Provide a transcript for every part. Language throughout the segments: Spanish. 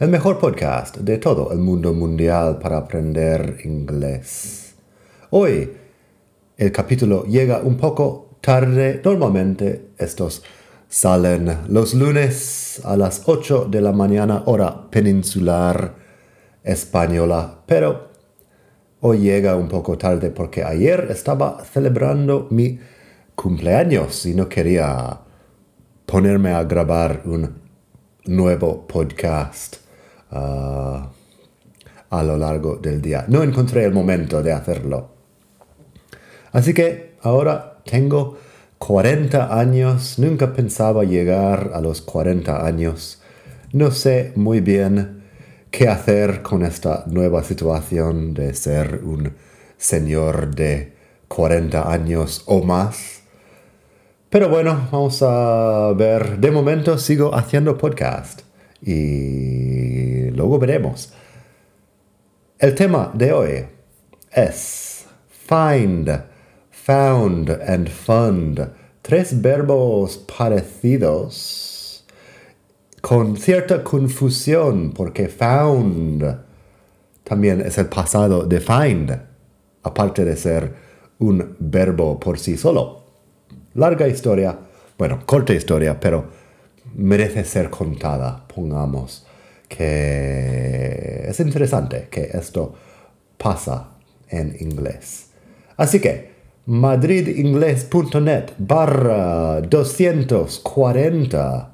el mejor podcast de todo el mundo mundial para aprender inglés. Hoy el capítulo llega un poco tarde. Normalmente estos salen los lunes a las 8 de la mañana hora peninsular española, pero hoy llega un poco tarde porque ayer estaba celebrando mi cumpleaños y no quería ponerme a grabar un nuevo podcast a lo largo del día. No encontré el momento de hacerlo. Así que ahora tengo 40 años, nunca pensaba llegar a los 40 años. No sé muy bien qué hacer con esta nueva situación de ser un señor de 40 años o más. Pero bueno, vamos a ver. De momento sigo haciendo podcast y luego veremos. El tema de hoy es find, found and fund. Tres verbos parecidos con cierta confusión porque found también es el pasado de find, aparte de ser un verbo por sí solo. Larga historia, bueno, corta historia, pero merece ser contada, pongamos, que es interesante que esto pasa en inglés. Así que, madridingles.net barra 240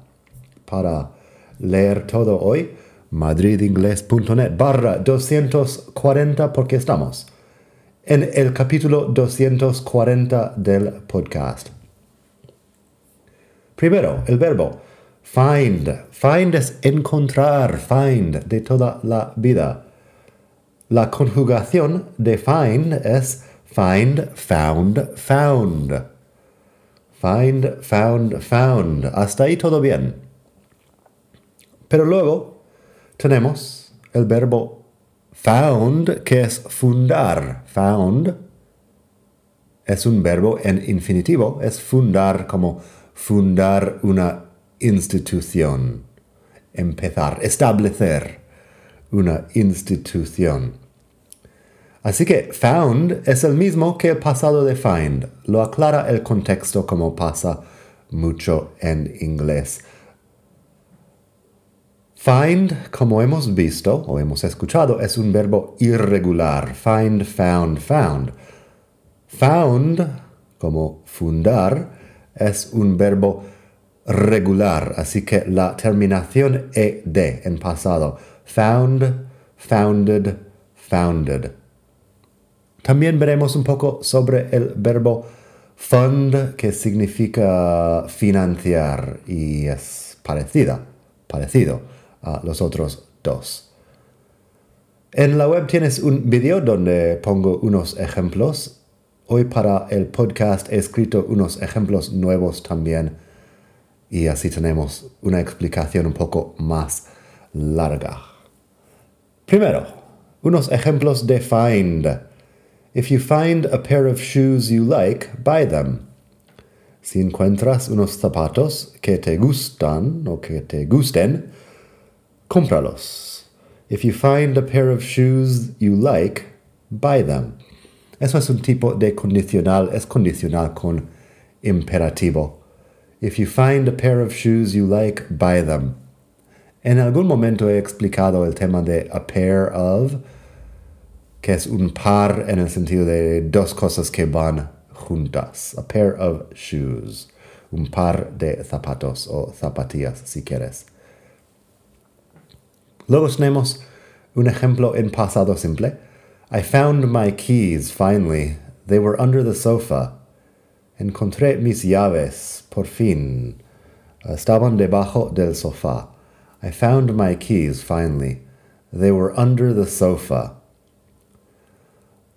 para leer todo hoy. madridingles.net barra 240 porque estamos en el capítulo 240 del podcast. Primero, el verbo Find. Find es encontrar. Find de toda la vida. La conjugación de find es find, found, found. Find, found, found. Hasta ahí todo bien. Pero luego tenemos el verbo found, que es fundar. Found es un verbo en infinitivo, es fundar como fundar una institución. Empezar, establecer una institución. Así que found es el mismo que el pasado de find. Lo aclara el contexto como pasa mucho en inglés. Find, como hemos visto o hemos escuchado, es un verbo irregular. Find, found, found. Found, como fundar, es un verbo regular, así que la terminación ed en pasado. Found, founded, founded. También veremos un poco sobre el verbo fund, que significa financiar y es parecida, parecido a los otros dos. En la web tienes un video donde pongo unos ejemplos. Hoy para el podcast he escrito unos ejemplos nuevos también y así tenemos una explicación un poco más larga. Primero, unos ejemplos de find. If you find a pair of shoes you like, buy them. Si encuentras unos zapatos que te gustan o que te gusten, cómpralos. If you find a pair of shoes you like, buy them. Eso es un tipo de condicional, es condicional con imperativo. If you find a pair of shoes you like, buy them. En algún momento he explicado el tema de a pair of, que es un par en el sentido de dos cosas que van juntas. A pair of shoes. Un par de zapatos o zapatillas, si quieres. Luego tenemos un ejemplo en pasado simple. I found my keys finally. They were under the sofa. Encontré mis llaves, por fin. Estaban debajo del sofá. I found my keys finally. They were under the sofa.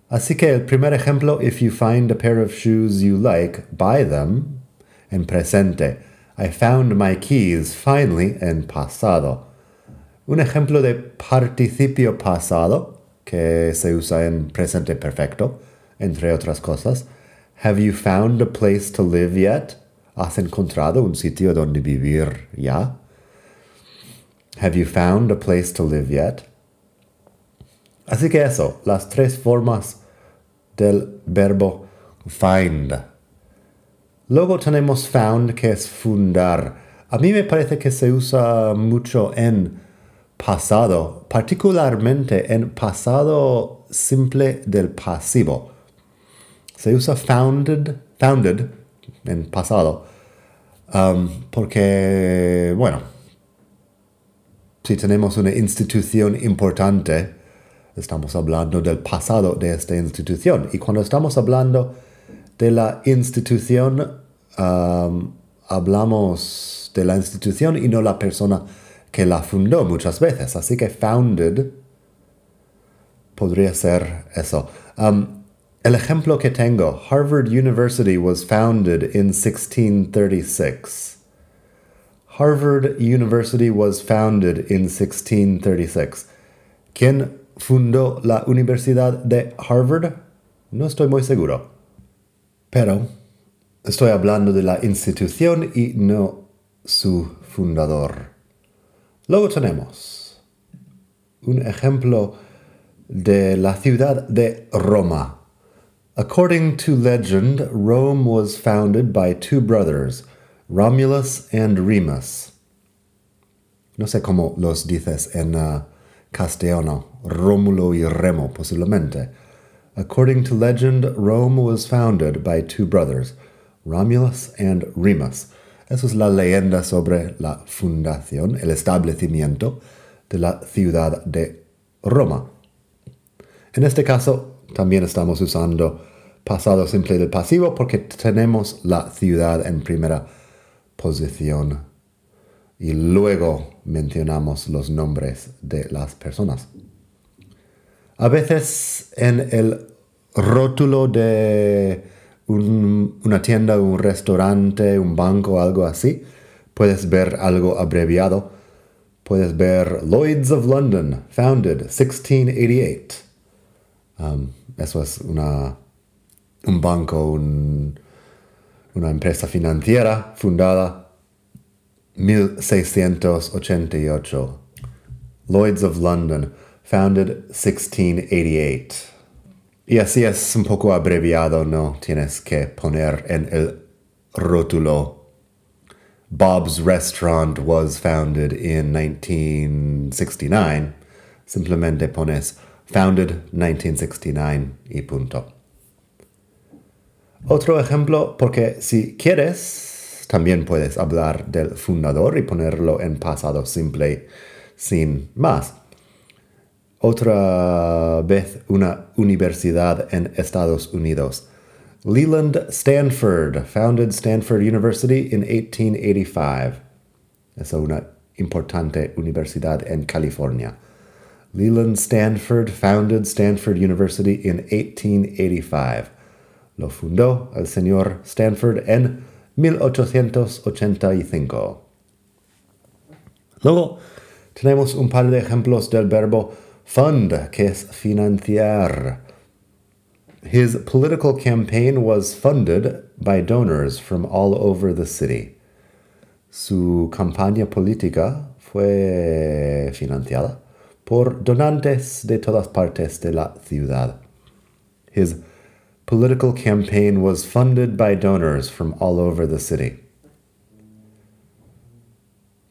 Así que el primer ejemplo, if you find a pair of shoes you like, buy them. En presente, I found my keys finally en pasado. Un ejemplo de participio pasado, que se usa en presente perfecto, entre otras cosas. Have you found a place to live yet? ¿Has encontrado un sitio donde vivir ya? Have you found a place to live yet? Así que eso, las tres formas del verbo find. Luego tenemos found, que es fundar. A mí me parece que se usa mucho en pasado, particularmente en pasado simple del pasivo. Se usa founded, founded en pasado, um, porque, bueno, si tenemos una institución importante, estamos hablando del pasado de esta institución. Y cuando estamos hablando de la institución, um, hablamos de la institución y no la persona que la fundó muchas veces. Así que founded podría ser eso. Um, el ejemplo que tengo, Harvard University was founded in 1636. Harvard University was founded in 1636. ¿Quién fundó la Universidad de Harvard? No estoy muy seguro. Pero estoy hablando de la institución y no su fundador. Luego tenemos un ejemplo de la ciudad de Roma. According to legend, Rome was founded by two brothers, Romulus and Remus. No sé cómo los dices en uh, castellano, Rómulo y Remo, posiblemente. According to legend, Rome was founded by two brothers, Romulus and Remus. Eso es la leyenda sobre la fundación, el establecimiento de la ciudad de Roma. En este caso, también estamos usando pasado simple del pasivo porque tenemos la ciudad en primera posición y luego mencionamos los nombres de las personas. A veces en el rótulo de una tienda, un restaurante, un banco, algo así, puedes ver algo abreviado. Puedes ver Lloyds of London, founded 1688. Um, eso es una, un banco, una empresa financiera fundada 1688. Lloyds of London, founded 1688. Y así es un poco abreviado, no tienes que poner en el rótulo. Bob's Restaurant was founded in 1969. Simplemente pones founded 1969 y punto. Otro ejemplo, porque si quieres, también puedes hablar del fundador y ponerlo en pasado simple sin más otra vez una universidad en Estados Unidos. Leland Stanford founded Stanford University in 1885. Es una importante universidad en California. Leland Stanford founded Stanford University in 1885. Lo fundó el señor Stanford en 1885. Luego tenemos un par de ejemplos del verbo Fund, que es financiar. His political campaign was funded by donors from all over the city. Su campaña política fue financiada por donantes de todas partes de la ciudad. His political campaign was funded by donors from all over the city.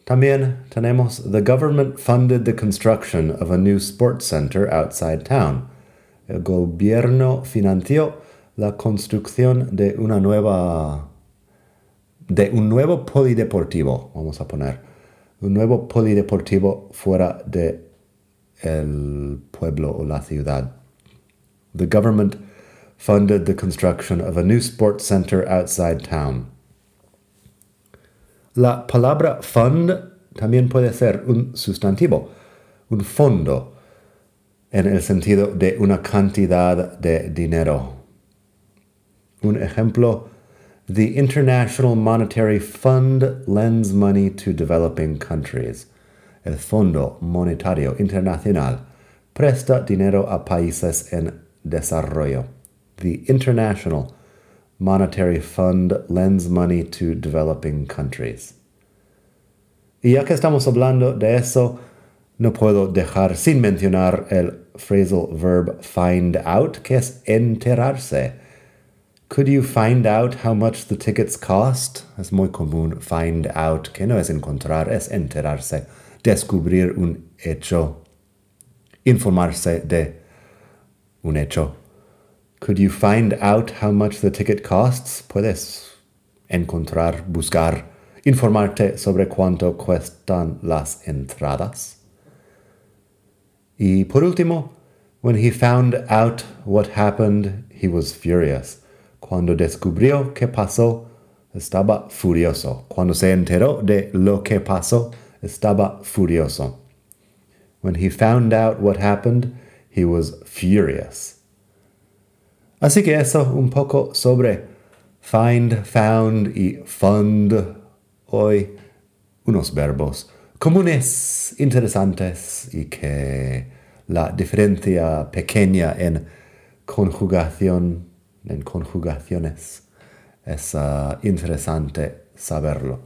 También tenemos the government funded the construction of a new sports center outside town. El gobierno financió la construcción de una nueva de un nuevo polideportivo, vamos a poner, un nuevo polideportivo fuera de el pueblo o la ciudad. The government funded the construction of a new sports center outside town. La palabra fund también puede ser un sustantivo, un fondo. en el sentido de una cantidad de dinero. Un ejemplo, the International Monetary Fund lends money to developing countries. El Fondo Monetario Internacional presta dinero a países en desarrollo. The International Monetary Fund lends money to developing countries. Y ya que estamos hablando de eso, no puedo dejar sin mencionar el phrasal verb find out, que es enterarse. Could you find out how much the tickets cost? Es muy común find out, que no es encontrar, es enterarse, descubrir un hecho, informarse de un hecho. Could you find out how much the ticket costs? Puedes encontrar, buscar, informarte sobre cuánto cuestan las entradas. Y por último, when he found out what happened, he was furious. Cuando descubrió qué pasó, estaba furioso. Cuando se enteró de lo que pasó, estaba furioso. When he found out what happened, he was furious. Así que eso un poco sobre find, found y fund. Hoy unos verbos comunes, interesantes y que la diferencia pequeña en conjugación, en conjugaciones, es uh, interesante saberlo.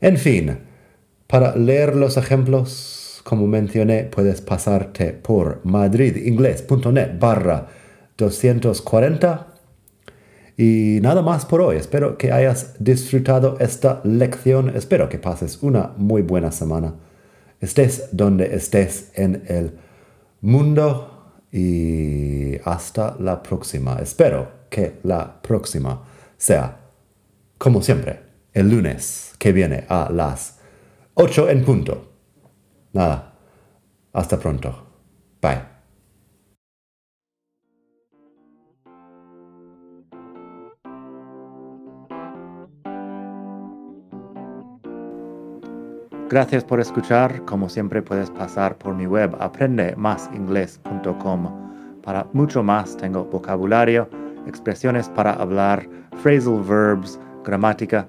En fin, para leer los ejemplos, como mencioné, puedes pasarte por madridingles.net barra 240 y nada más por hoy. Espero que hayas disfrutado esta lección. Espero que pases una muy buena semana. Estés donde estés en el mundo y hasta la próxima. Espero que la próxima sea, como siempre, el lunes que viene a las 8 en punto. Nada. Hasta pronto. Bye. Gracias por escuchar. Como siempre puedes pasar por mi web aprendemasingles.com. Para mucho más tengo vocabulario, expresiones para hablar, phrasal verbs, gramática,